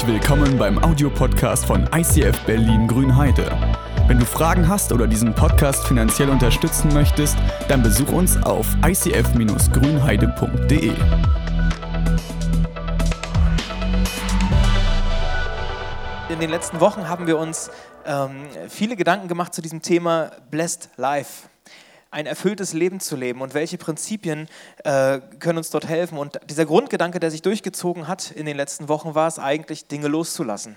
Herzlich willkommen beim Audiopodcast von ICF Berlin Grünheide. Wenn du Fragen hast oder diesen Podcast finanziell unterstützen möchtest, dann besuch uns auf icf-grünheide.de. In den letzten Wochen haben wir uns ähm, viele Gedanken gemacht zu diesem Thema Blessed Life ein erfülltes Leben zu leben und welche Prinzipien äh, können uns dort helfen. Und dieser Grundgedanke, der sich durchgezogen hat in den letzten Wochen, war es eigentlich, Dinge loszulassen.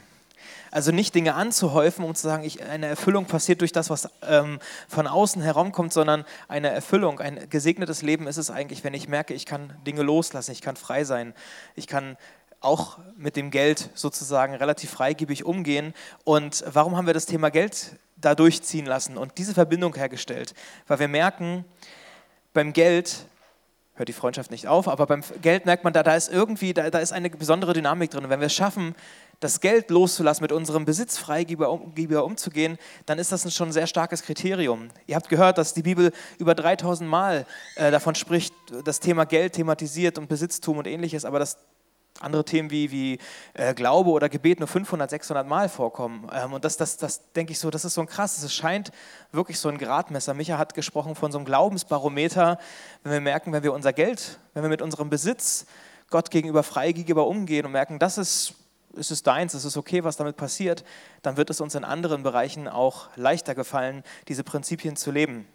Also nicht Dinge anzuhäufen, um zu sagen, ich, eine Erfüllung passiert durch das, was ähm, von außen herumkommt, sondern eine Erfüllung, ein gesegnetes Leben ist es eigentlich, wenn ich merke, ich kann Dinge loslassen, ich kann frei sein, ich kann auch mit dem Geld sozusagen relativ freigebig umgehen. Und warum haben wir das Thema Geld da durchziehen lassen und diese Verbindung hergestellt, weil wir merken, beim Geld hört die Freundschaft nicht auf, aber beim Geld merkt man, da, da ist irgendwie, da, da ist eine besondere Dynamik drin. Und wenn wir es schaffen, das Geld loszulassen, mit unserem Besitzfreigeber um, umzugehen, dann ist das ein schon sehr starkes Kriterium. Ihr habt gehört, dass die Bibel über 3000 Mal äh, davon spricht, das Thema Geld thematisiert und Besitztum und ähnliches, aber das andere Themen wie, wie äh, Glaube oder Gebet nur 500, 600 Mal vorkommen. Ähm, und das, das, das denke ich so, das ist so ein krasses, es scheint wirklich so ein Gradmesser. Micha hat gesprochen von so einem Glaubensbarometer, wenn wir merken, wenn wir unser Geld, wenn wir mit unserem Besitz Gott gegenüber freigegenüber umgehen und merken, das ist, ist es deins, es ist okay, was damit passiert, dann wird es uns in anderen Bereichen auch leichter gefallen, diese Prinzipien zu leben.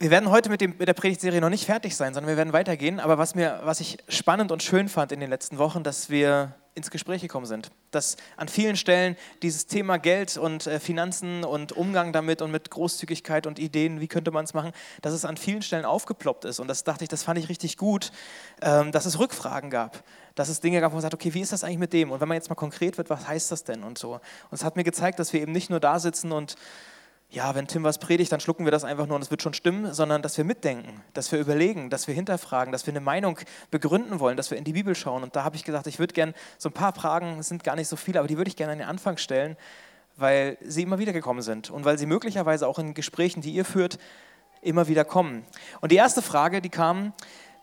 Wir werden heute mit, dem, mit, der Predigtserie noch nicht fertig sein, sondern wir werden weitergehen. Aber was, mir, was ich spannend und schön fand in den letzten Wochen, dass wir ins Gespräch gekommen sind. Dass an vielen Stellen dieses Thema Geld und äh, Finanzen und Umgang damit und mit Großzügigkeit und Ideen, wie könnte man es machen, dass es an vielen Stellen aufgeploppt ist. Und das dachte ich, das fand ich richtig gut, ähm, dass es Rückfragen gab. Dass es Dinge gab, wo man sagt, okay, wie ist das eigentlich mit dem? Und wenn man jetzt mal konkret wird, was heißt das denn und so? Und es hat mir gezeigt, dass wir eben nicht nur da sitzen und ja, wenn Tim was predigt, dann schlucken wir das einfach nur und es wird schon stimmen, sondern dass wir mitdenken, dass wir überlegen, dass wir hinterfragen, dass wir eine Meinung begründen wollen, dass wir in die Bibel schauen. Und da habe ich gesagt, ich würde gerne so ein paar Fragen, es sind gar nicht so viele, aber die würde ich gerne an den Anfang stellen, weil sie immer wieder gekommen sind und weil sie möglicherweise auch in Gesprächen, die ihr führt, immer wieder kommen. Und die erste Frage, die kam,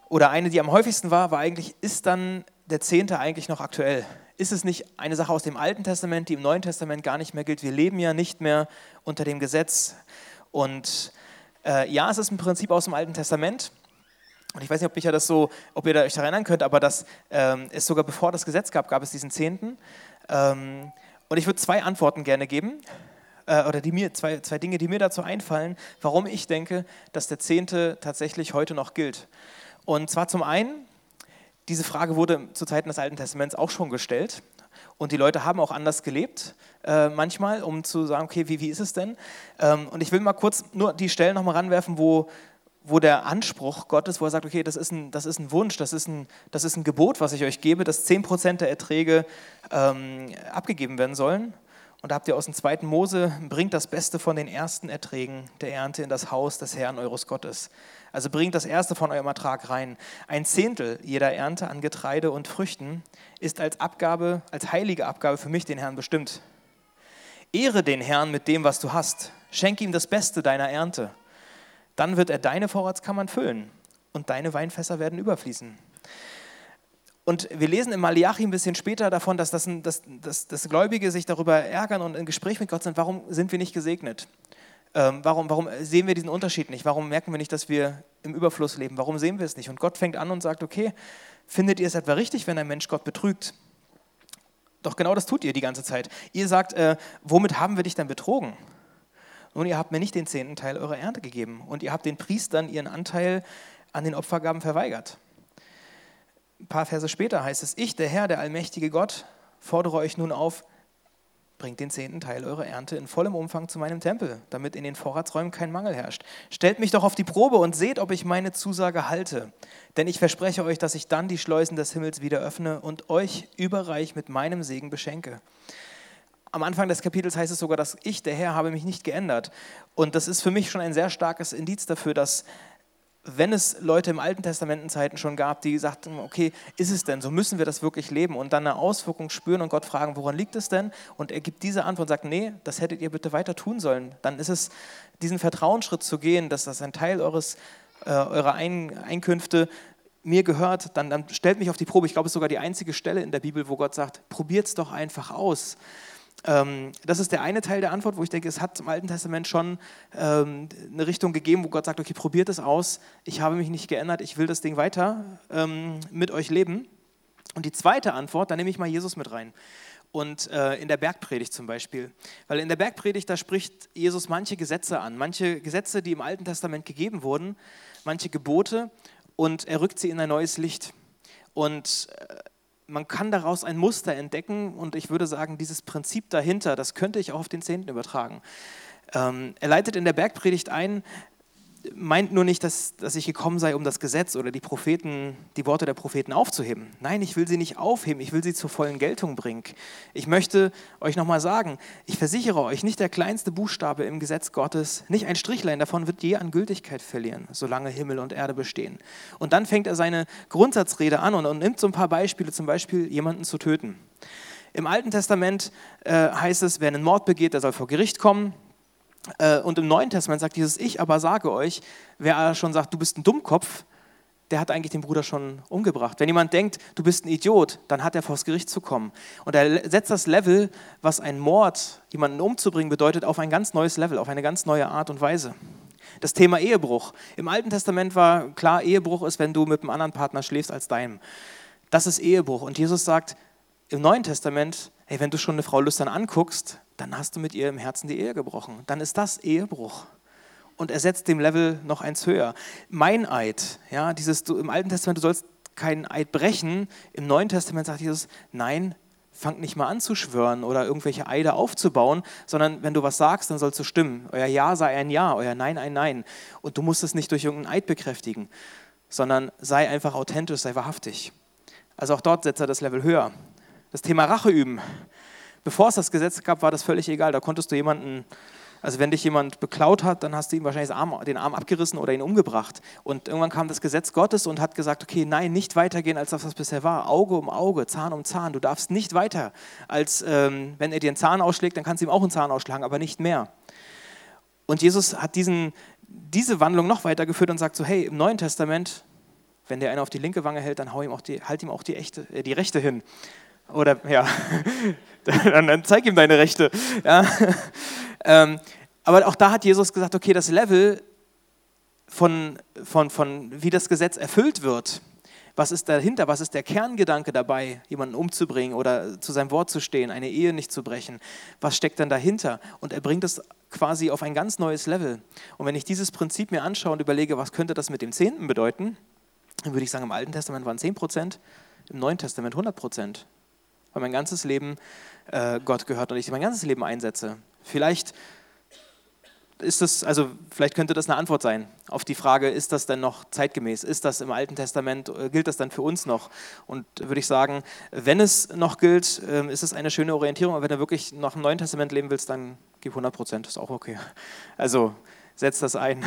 oder eine, die am häufigsten war, war eigentlich, ist dann der Zehnte eigentlich noch aktuell? Ist es nicht eine Sache aus dem Alten Testament, die im Neuen Testament gar nicht mehr gilt? Wir leben ja nicht mehr unter dem Gesetz. Und äh, ja, es ist ein Prinzip aus dem Alten Testament. Und ich weiß nicht, ob, mich ja das so, ob ihr euch erinnern könnt, aber das ähm, sogar bevor das Gesetz gab, gab es diesen Zehnten. Ähm, und ich würde zwei Antworten gerne geben, äh, oder die mir, zwei, zwei Dinge, die mir dazu einfallen, warum ich denke, dass der Zehnte tatsächlich heute noch gilt. Und zwar zum einen, diese Frage wurde zu Zeiten des Alten Testaments auch schon gestellt. Und die Leute haben auch anders gelebt, äh, manchmal, um zu sagen, okay, wie, wie ist es denn? Ähm, und ich will mal kurz nur die Stellen nochmal ranwerfen, wo, wo der Anspruch Gottes, wo er sagt, okay, das ist ein, das ist ein Wunsch, das ist ein, das ist ein Gebot, was ich euch gebe, dass 10% der Erträge ähm, abgegeben werden sollen. Und da habt ihr aus dem zweiten Mose, bringt das Beste von den ersten Erträgen der Ernte in das Haus des Herrn eures Gottes. Also bringt das Erste von eurem Ertrag rein. Ein Zehntel jeder Ernte an Getreide und Früchten ist als Abgabe, als heilige Abgabe für mich, den Herrn, bestimmt. Ehre den Herrn mit dem, was du hast. Schenke ihm das Beste deiner Ernte. Dann wird er deine Vorratskammern füllen und deine Weinfässer werden überfließen. Und wir lesen im Malachi ein bisschen später davon, dass, das, dass, dass, dass Gläubige sich darüber ärgern und im Gespräch mit Gott sind, warum sind wir nicht gesegnet? Ähm, warum, warum sehen wir diesen Unterschied nicht? Warum merken wir nicht, dass wir im Überfluss leben? Warum sehen wir es nicht? Und Gott fängt an und sagt, okay, findet ihr es etwa richtig, wenn ein Mensch Gott betrügt? Doch genau das tut ihr die ganze Zeit. Ihr sagt, äh, womit haben wir dich denn betrogen? Nun, ihr habt mir nicht den zehnten Teil eurer Ernte gegeben und ihr habt den Priestern ihren Anteil an den Opfergaben verweigert. Ein paar Verse später heißt es, ich, der Herr, der allmächtige Gott, fordere euch nun auf, Bringt den zehnten Teil eurer Ernte in vollem Umfang zu meinem Tempel, damit in den Vorratsräumen kein Mangel herrscht. Stellt mich doch auf die Probe und seht, ob ich meine Zusage halte. Denn ich verspreche euch, dass ich dann die Schleusen des Himmels wieder öffne und euch überreich mit meinem Segen beschenke. Am Anfang des Kapitels heißt es sogar, dass ich, der Herr, habe mich nicht geändert. Und das ist für mich schon ein sehr starkes Indiz dafür, dass wenn es Leute im Alten Testamentenzeiten schon gab, die sagten, okay, ist es denn, so müssen wir das wirklich leben und dann eine Auswirkung spüren und Gott fragen, woran liegt es denn? Und er gibt diese Antwort und sagt, nee, das hättet ihr bitte weiter tun sollen. Dann ist es, diesen Vertrauensschritt zu gehen, dass das ein Teil eures, äh, eurer Ein Einkünfte mir gehört, dann, dann stellt mich auf die Probe. Ich glaube, es ist sogar die einzige Stelle in der Bibel, wo Gott sagt, probiert es doch einfach aus. Ähm, das ist der eine Teil der Antwort, wo ich denke, es hat im Alten Testament schon ähm, eine Richtung gegeben, wo Gott sagt, okay, probiert es aus. Ich habe mich nicht geändert, ich will das Ding weiter ähm, mit euch leben. Und die zweite Antwort, da nehme ich mal Jesus mit rein. Und äh, in der Bergpredigt zum Beispiel. Weil in der Bergpredigt, da spricht Jesus manche Gesetze an, manche Gesetze, die im Alten Testament gegeben wurden, manche Gebote und er rückt sie in ein neues Licht. Und äh, man kann daraus ein Muster entdecken und ich würde sagen, dieses Prinzip dahinter, das könnte ich auch auf den Zehnten übertragen. Ähm, er leitet in der Bergpredigt ein, meint nur nicht, dass, dass ich gekommen sei, um das Gesetz oder die Propheten, die Worte der Propheten aufzuheben. Nein, ich will sie nicht aufheben, ich will sie zur vollen Geltung bringen. Ich möchte euch nochmal sagen, ich versichere euch, nicht der kleinste Buchstabe im Gesetz Gottes, nicht ein Strichlein davon wird je an Gültigkeit verlieren, solange Himmel und Erde bestehen. Und dann fängt er seine Grundsatzrede an und, und nimmt so ein paar Beispiele, zum Beispiel jemanden zu töten. Im Alten Testament äh, heißt es, wer einen Mord begeht, der soll vor Gericht kommen. Äh, und im Neuen Testament sagt dieses Ich aber sage euch, wer schon sagt, du bist ein Dummkopf, der hat eigentlich den Bruder schon umgebracht. Wenn jemand denkt, du bist ein Idiot, dann hat er vors Gericht zu kommen. Und er setzt das Level, was ein Mord, jemanden umzubringen bedeutet, auf ein ganz neues Level, auf eine ganz neue Art und Weise. Das Thema Ehebruch. Im Alten Testament war klar, Ehebruch ist, wenn du mit einem anderen Partner schläfst als deinem. Das ist Ehebruch. Und Jesus sagt im Neuen Testament, hey, wenn du schon eine Frau lüstern anguckst, dann hast du mit ihr im Herzen die Ehe gebrochen. Dann ist das Ehebruch. Und er setzt dem Level noch eins höher. Mein Eid, ja, dieses, du, im Alten Testament, du sollst keinen Eid brechen. Im Neuen Testament sagt Jesus, nein, fang nicht mal an zu schwören oder irgendwelche Eide aufzubauen, sondern wenn du was sagst, dann sollst du stimmen. Euer Ja sei ein Ja, euer Nein ein Nein. Und du musst es nicht durch irgendeinen Eid bekräftigen, sondern sei einfach authentisch, sei wahrhaftig. Also auch dort setzt er das Level höher. Das Thema Rache üben. Bevor es das Gesetz gab, war das völlig egal. Da konntest du jemanden, also wenn dich jemand beklaut hat, dann hast du ihm wahrscheinlich Arm, den Arm abgerissen oder ihn umgebracht. Und irgendwann kam das Gesetz Gottes und hat gesagt, okay, nein, nicht weitergehen, als das, was bisher war. Auge um Auge, Zahn um Zahn. Du darfst nicht weiter, als ähm, wenn er dir einen Zahn ausschlägt, dann kannst du ihm auch einen Zahn ausschlagen, aber nicht mehr. Und Jesus hat diesen, diese Wandlung noch weitergeführt und sagt so, hey, im Neuen Testament, wenn der einer auf die linke Wange hält, dann hau ihm auch die, halt ihm auch die, echte, äh, die rechte hin. Oder ja, dann, dann, zeig ihm deine Rechte. Ja. Ähm, aber auch da hat Jesus gesagt, okay, das Level von, von, von wie das Gesetz erfüllt wird, was ist dahinter, was ist der Kerngedanke dabei, jemanden umzubringen oder zu seinem Wort zu stehen, eine Ehe nicht zu brechen, was steckt dann dahinter? Und er bringt es quasi auf ein ganz neues Level. Und wenn ich dieses Prinzip mir anschaue und überlege, was könnte das mit dem Zehnten bedeuten, dann würde ich sagen, im Alten Testament waren 10 Prozent, im Neuen Testament 100 Prozent weil mein ganzes Leben äh, Gott gehört und ich mein ganzes Leben einsetze. Vielleicht ist das, also vielleicht könnte das eine Antwort sein auf die Frage, ist das denn noch zeitgemäß? Ist das im Alten Testament, äh, gilt das dann für uns noch? Und würde ich sagen, wenn es noch gilt, ähm, ist es eine schöne Orientierung, aber wenn du wirklich noch im Neuen Testament leben willst, dann gib 100 Prozent, ist auch okay. Also setz das ein.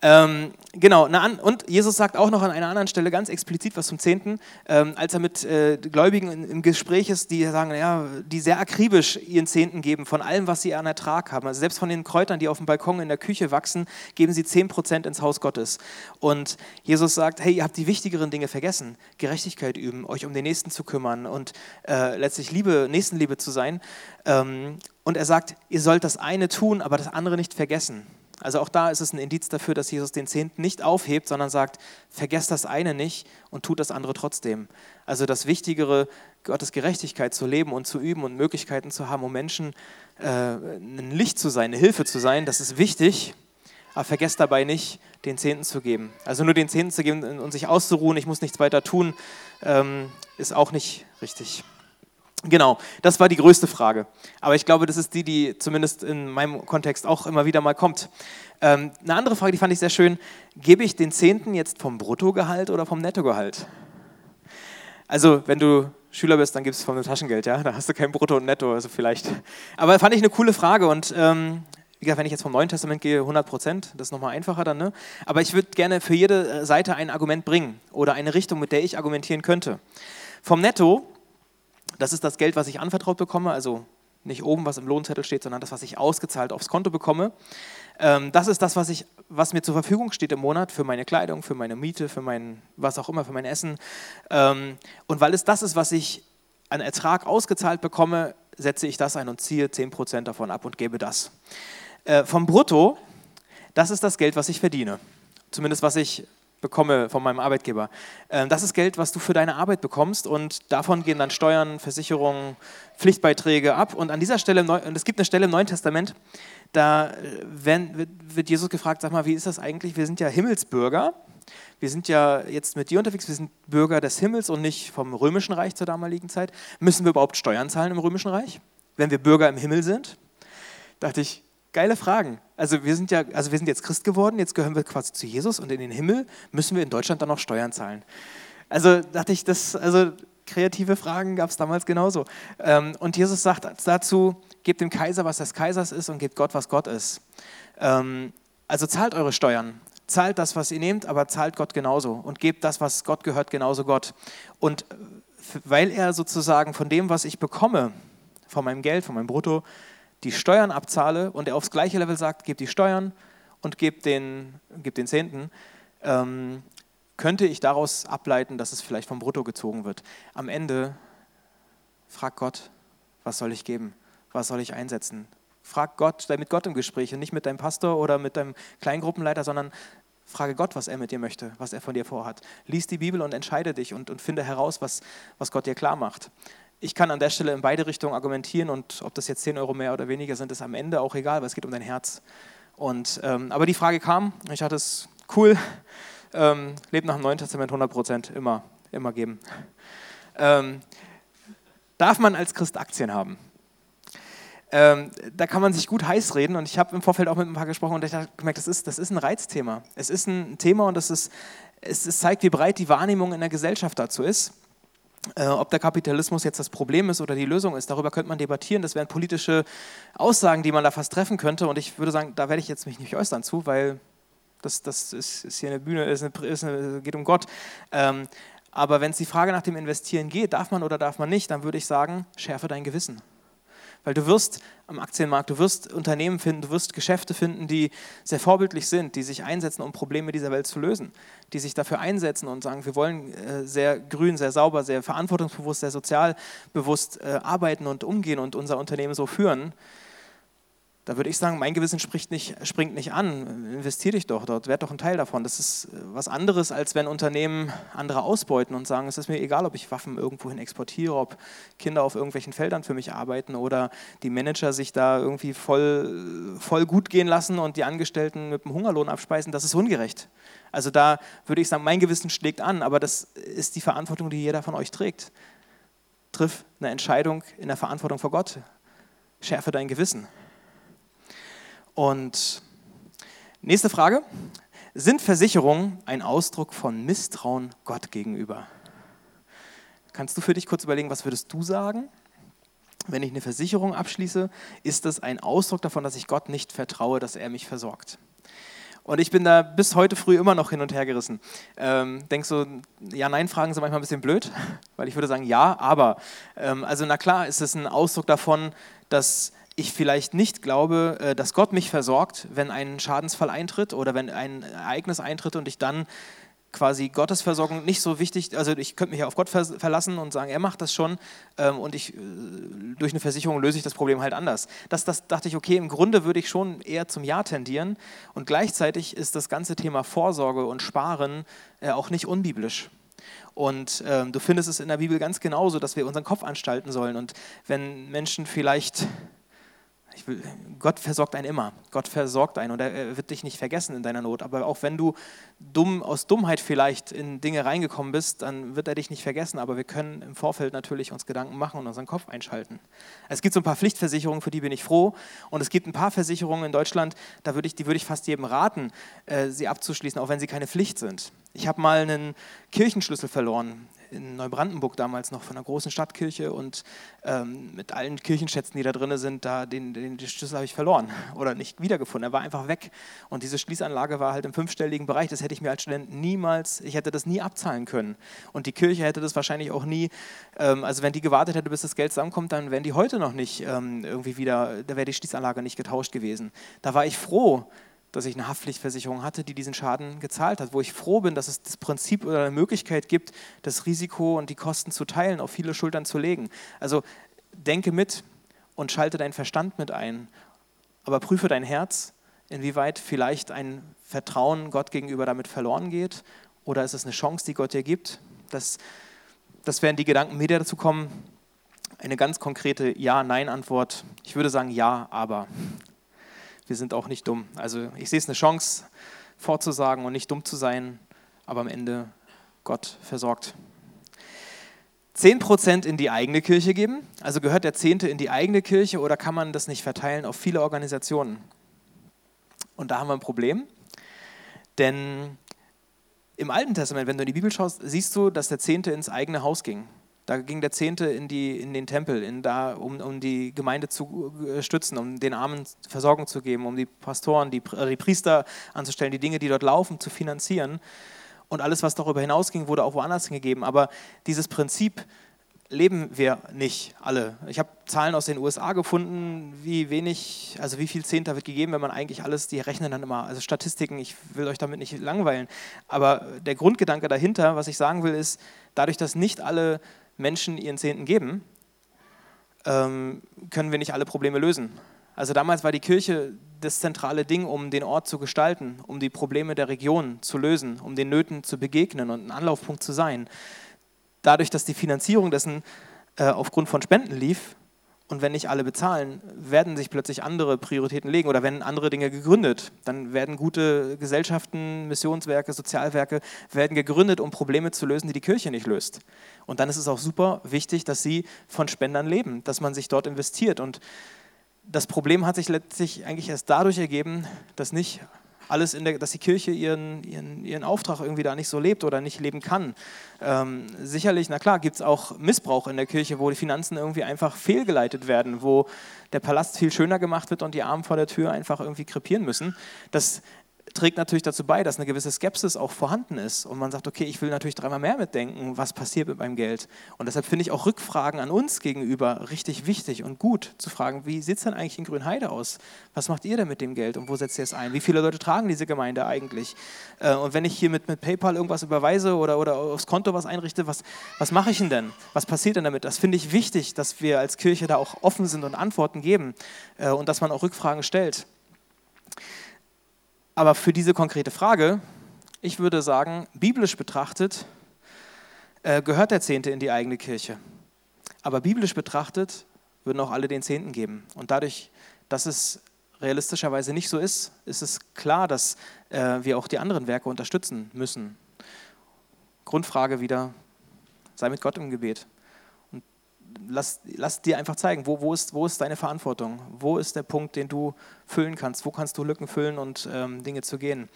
Ähm, genau, und Jesus sagt auch noch an einer anderen Stelle ganz explizit was zum Zehnten, ähm, als er mit äh, Gläubigen im Gespräch ist, die sagen, ja, die sehr akribisch ihren Zehnten geben, von allem, was sie an Ertrag haben. Also selbst von den Kräutern, die auf dem Balkon in der Küche wachsen, geben sie 10% ins Haus Gottes. Und Jesus sagt, hey, ihr habt die wichtigeren Dinge vergessen. Gerechtigkeit üben, euch um den Nächsten zu kümmern und äh, letztlich Liebe, Nächstenliebe zu sein. Ähm, und er sagt, ihr sollt das eine tun, aber das andere nicht vergessen. Also auch da ist es ein Indiz dafür, dass Jesus den Zehnten nicht aufhebt, sondern sagt, vergesst das eine nicht und tut das andere trotzdem. Also das Wichtigere, Gottes Gerechtigkeit zu leben und zu üben und Möglichkeiten zu haben, um Menschen äh, ein Licht zu sein, eine Hilfe zu sein, das ist wichtig, aber vergesst dabei nicht, den Zehnten zu geben. Also nur den Zehnten zu geben und sich auszuruhen, ich muss nichts weiter tun, ähm, ist auch nicht richtig. Genau, das war die größte Frage. Aber ich glaube, das ist die, die zumindest in meinem Kontext auch immer wieder mal kommt. Ähm, eine andere Frage, die fand ich sehr schön. Gebe ich den Zehnten jetzt vom Bruttogehalt oder vom Nettogehalt? Also, wenn du Schüler bist, dann gibst du vom Taschengeld, ja? Da hast du kein Brutto und Netto, also vielleicht. Aber fand ich eine coole Frage und ähm, wie gesagt, wenn ich jetzt vom Neuen Testament gehe, 100 Prozent, das ist nochmal einfacher dann, ne? Aber ich würde gerne für jede Seite ein Argument bringen oder eine Richtung, mit der ich argumentieren könnte. Vom Netto das ist das Geld, was ich anvertraut bekomme, also nicht oben, was im Lohnzettel steht, sondern das, was ich ausgezahlt aufs Konto bekomme. Ähm, das ist das, was, ich, was mir zur Verfügung steht im Monat für meine Kleidung, für meine Miete, für mein, was auch immer, für mein Essen. Ähm, und weil es das ist, was ich an Ertrag ausgezahlt bekomme, setze ich das ein und ziehe 10% davon ab und gebe das. Äh, vom Brutto, das ist das Geld, was ich verdiene. Zumindest was ich bekomme von meinem Arbeitgeber. Ähm, das ist Geld, was du für deine Arbeit bekommst und davon gehen dann Steuern, Versicherungen, Pflichtbeiträge ab. Und an dieser Stelle, und es gibt eine Stelle im Neuen Testament, da wird Jesus gefragt, sag mal, wie ist das eigentlich? Wir sind ja Himmelsbürger. Wir sind ja jetzt mit dir unterwegs, wir sind Bürger des Himmels und nicht vom römischen Reich zur damaligen Zeit. Müssen wir überhaupt Steuern zahlen im römischen Reich, wenn wir Bürger im Himmel sind? dachte ich, geile Fragen. Also wir sind ja, also wir sind jetzt Christ geworden, jetzt gehören wir quasi zu Jesus und in den Himmel müssen wir in Deutschland dann noch Steuern zahlen. Also dachte ich, das, also kreative Fragen gab es damals genauso. Ähm, und Jesus sagt dazu, gebt dem Kaiser, was des Kaisers ist und gebt Gott, was Gott ist. Ähm, also zahlt eure Steuern, zahlt das, was ihr nehmt, aber zahlt Gott genauso und gebt das, was Gott gehört, genauso Gott. Und weil er sozusagen von dem, was ich bekomme, von meinem Geld, von meinem Brutto, die Steuern abzahle und er aufs gleiche Level sagt, gebt die Steuern und gebt den, gebt den Zehnten, ähm, könnte ich daraus ableiten, dass es vielleicht vom Brutto gezogen wird. Am Ende frag Gott, was soll ich geben? Was soll ich einsetzen? Frag Gott, sei mit Gott im Gespräch und nicht mit deinem Pastor oder mit deinem Kleingruppenleiter, sondern frage Gott, was er mit dir möchte, was er von dir vorhat. Lies die Bibel und entscheide dich und, und finde heraus, was, was Gott dir klar macht ich kann an der Stelle in beide Richtungen argumentieren und ob das jetzt 10 Euro mehr oder weniger sind, ist am Ende auch egal, weil es geht um dein Herz. Und, ähm, aber die Frage kam, ich hatte es cool, ähm, lebt nach dem Neuen Testament 100 Prozent, immer, immer geben. Ähm, darf man als Christ Aktien haben? Ähm, da kann man sich gut heiß reden und ich habe im Vorfeld auch mit ein paar gesprochen und ich habe gemerkt, das ist, das ist ein Reizthema. Es ist ein Thema und das ist, es, es zeigt, wie breit die Wahrnehmung in der Gesellschaft dazu ist. Äh, ob der Kapitalismus jetzt das Problem ist oder die Lösung ist, darüber könnte man debattieren. Das wären politische Aussagen, die man da fast treffen könnte. Und ich würde sagen, da werde ich jetzt mich nicht äußern zu, weil das, das ist, ist hier eine Bühne, ist eine, ist eine, geht um Gott. Ähm, aber wenn es die Frage nach dem Investieren geht, darf man oder darf man nicht, dann würde ich sagen, schärfe dein Gewissen. Weil du wirst am Aktienmarkt, du wirst Unternehmen finden, du wirst Geschäfte finden, die sehr vorbildlich sind, die sich einsetzen, um Probleme dieser Welt zu lösen, die sich dafür einsetzen und sagen, wir wollen äh, sehr grün, sehr sauber, sehr verantwortungsbewusst, sehr sozial bewusst äh, arbeiten und umgehen und unser Unternehmen so führen da würde ich sagen, mein Gewissen nicht, springt nicht an. Investier dich doch dort, werd doch ein Teil davon. Das ist äh, was anderes, als wenn Unternehmen andere ausbeuten und sagen, es ist mir egal, ob ich Waffen irgendwohin exportiere, ob Kinder auf irgendwelchen Feldern für mich arbeiten oder die Manager sich da irgendwie voll, voll gut gehen lassen und die Angestellten mit dem Hungerlohn abspeisen. Das ist ungerecht. Also da würde ich sagen, mein Gewissen schlägt an, aber das ist die Verantwortung, die jeder von euch trägt. Triff eine Entscheidung in der Verantwortung vor Gott. Schärfe dein Gewissen. Und nächste Frage. Sind Versicherungen ein Ausdruck von Misstrauen Gott gegenüber? Kannst du für dich kurz überlegen, was würdest du sagen? Wenn ich eine Versicherung abschließe, ist das ein Ausdruck davon, dass ich Gott nicht vertraue, dass er mich versorgt. Und ich bin da bis heute früh immer noch hin und her gerissen. Ähm, denk so, Ja-Nein-Fragen sind manchmal ein bisschen blöd, weil ich würde sagen, ja, aber. Ähm, also na klar ist es ein Ausdruck davon, dass ich vielleicht nicht glaube, äh, dass Gott mich versorgt, wenn ein Schadensfall eintritt oder wenn ein Ereignis eintritt und ich dann quasi Gottes Versorgung nicht so wichtig, also ich könnte mich auf Gott verlassen und sagen, er macht das schon ähm, und ich, äh, durch eine Versicherung löse ich das Problem halt anders. Das, das dachte ich, okay, im Grunde würde ich schon eher zum Ja tendieren und gleichzeitig ist das ganze Thema Vorsorge und Sparen äh, auch nicht unbiblisch. Und ähm, du findest es in der Bibel ganz genauso, dass wir unseren Kopf anstalten sollen und wenn Menschen vielleicht will, Gott versorgt einen immer. Gott versorgt einen und er wird dich nicht vergessen in deiner Not. Aber auch wenn du dumm, aus Dummheit vielleicht in Dinge reingekommen bist, dann wird er dich nicht vergessen. Aber wir können im Vorfeld natürlich uns Gedanken machen und unseren Kopf einschalten. Es gibt so ein paar Pflichtversicherungen, für die bin ich froh. Und es gibt ein paar Versicherungen in Deutschland, da würde ich, die würde ich fast jedem raten, äh, sie abzuschließen, auch wenn sie keine Pflicht sind. Ich habe mal einen Kirchenschlüssel verloren in Neubrandenburg damals noch von einer großen Stadtkirche und ähm, mit allen Kirchenschätzen, die da drin sind, da den, den, den Schlüssel habe ich verloren oder nicht wiedergefunden. Er war einfach weg und diese Schließanlage war halt im fünfstelligen Bereich. Das hätte ich mir als Student niemals, ich hätte das nie abzahlen können und die Kirche hätte das wahrscheinlich auch nie, ähm, also wenn die gewartet hätte, bis das Geld zusammenkommt, dann wären die heute noch nicht ähm, irgendwie wieder, da wäre die Schließanlage nicht getauscht gewesen. Da war ich froh, dass ich eine Haftpflichtversicherung hatte, die diesen Schaden gezahlt hat, wo ich froh bin, dass es das Prinzip oder eine Möglichkeit gibt, das Risiko und die Kosten zu teilen, auf viele Schultern zu legen. Also denke mit und schalte deinen Verstand mit ein, aber prüfe dein Herz, inwieweit vielleicht ein Vertrauen Gott gegenüber damit verloren geht oder ist es eine Chance, die Gott dir gibt. Das, das wären die Gedanken, mir dazu kommen. Eine ganz konkrete Ja-Nein-Antwort. Ich würde sagen Ja, aber wir sind auch nicht dumm. Also ich sehe es eine Chance, vorzusagen und nicht dumm zu sein, aber am Ende Gott versorgt. 10% in die eigene Kirche geben? Also gehört der Zehnte in die eigene Kirche oder kann man das nicht verteilen auf viele Organisationen? Und da haben wir ein Problem, denn im Alten Testament, wenn du in die Bibel schaust, siehst du, dass der Zehnte ins eigene Haus ging. Da ging der Zehnte in, die, in den Tempel, in da, um, um die Gemeinde zu äh, stützen, um den Armen Versorgung zu geben, um die Pastoren, die, die Priester anzustellen, die Dinge, die dort laufen, zu finanzieren. Und alles, was darüber hinausging, wurde auch woanders hingegeben. Aber dieses Prinzip leben wir nicht alle. Ich habe Zahlen aus den USA gefunden, wie wenig, also wie viel Zehnter wird gegeben, wenn man eigentlich alles, die rechnen dann immer, also Statistiken, ich will euch damit nicht langweilen. Aber der Grundgedanke dahinter, was ich sagen will, ist, dadurch, dass nicht alle Menschen ihren Zehnten geben, ähm, können wir nicht alle Probleme lösen. Also damals war die Kirche das zentrale Ding, um den Ort zu gestalten, um die Probleme der Region zu lösen, um den Nöten zu begegnen und ein Anlaufpunkt zu sein dadurch, dass die Finanzierung dessen äh, aufgrund von Spenden lief und wenn nicht alle bezahlen, werden sich plötzlich andere Prioritäten legen oder werden andere Dinge gegründet. Dann werden gute Gesellschaften, Missionswerke, Sozialwerke werden gegründet, um Probleme zu lösen, die die Kirche nicht löst. Und dann ist es auch super wichtig, dass sie von Spendern leben, dass man sich dort investiert. Und das Problem hat sich letztlich eigentlich erst dadurch ergeben, dass nicht alles in der, dass die Kirche ihren, ihren, ihren Auftrag irgendwie da nicht so lebt oder nicht leben kann. Ähm, sicherlich, na klar, gibt es auch Missbrauch in der Kirche, wo die Finanzen irgendwie einfach fehlgeleitet werden, wo der Palast viel schöner gemacht wird und die Armen vor der Tür einfach irgendwie krepieren müssen. Das trägt natürlich dazu bei, dass eine gewisse Skepsis auch vorhanden ist und man sagt, okay, ich will natürlich dreimal mehr mitdenken, was passiert mit meinem Geld. Und deshalb finde ich auch Rückfragen an uns gegenüber richtig wichtig und gut zu fragen, wie sieht es denn eigentlich in Grünheide aus? Was macht ihr denn mit dem Geld und wo setzt ihr es ein? Wie viele Leute tragen diese Gemeinde eigentlich? Äh, und wenn ich hier mit, mit PayPal irgendwas überweise oder, oder aufs Konto was einrichte, was, was mache ich denn denn? Was passiert denn damit? Das finde ich wichtig, dass wir als Kirche da auch offen sind und Antworten geben äh, und dass man auch Rückfragen stellt. Aber für diese konkrete Frage, ich würde sagen, biblisch betrachtet, äh, gehört der Zehnte in die eigene Kirche. Aber biblisch betrachtet würden auch alle den Zehnten geben. Und dadurch, dass es realistischerweise nicht so ist, ist es klar, dass äh, wir auch die anderen Werke unterstützen müssen. Grundfrage wieder, sei mit Gott im Gebet lass, lass dir einfach zeigen, wo, wo, ist, wo ist deine Verantwortung? Wo ist der Punkt, den du füllen kannst? Wo kannst du Lücken füllen und ähm, Dinge zu gehen?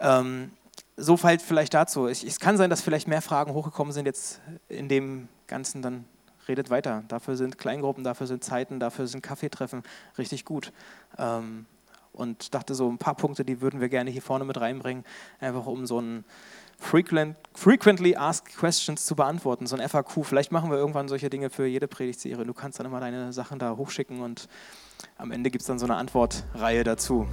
Ähm, so fällt vielleicht dazu. Ich, es kann sein, dass vielleicht mehr Fragen hochgekommen sind jetzt in dem Ganzen, dann redet weiter. Dafür sind Kleingruppen, dafür sind Zeiten, dafür sind Kaffeetreffen richtig gut. Ähm, und dachte so, ein paar Punkte, die würden wir gerne hier vorne mit reinbringen, einfach um so einen frequent, frequently asked questions zu beantworten, so ein FAQ. Vielleicht machen wir irgendwann solche Dinge für jede Predigtserie. Du kannst dann immer deine Sachen da hochschicken und am Ende gibt es dann so eine Antwortreihe dazu.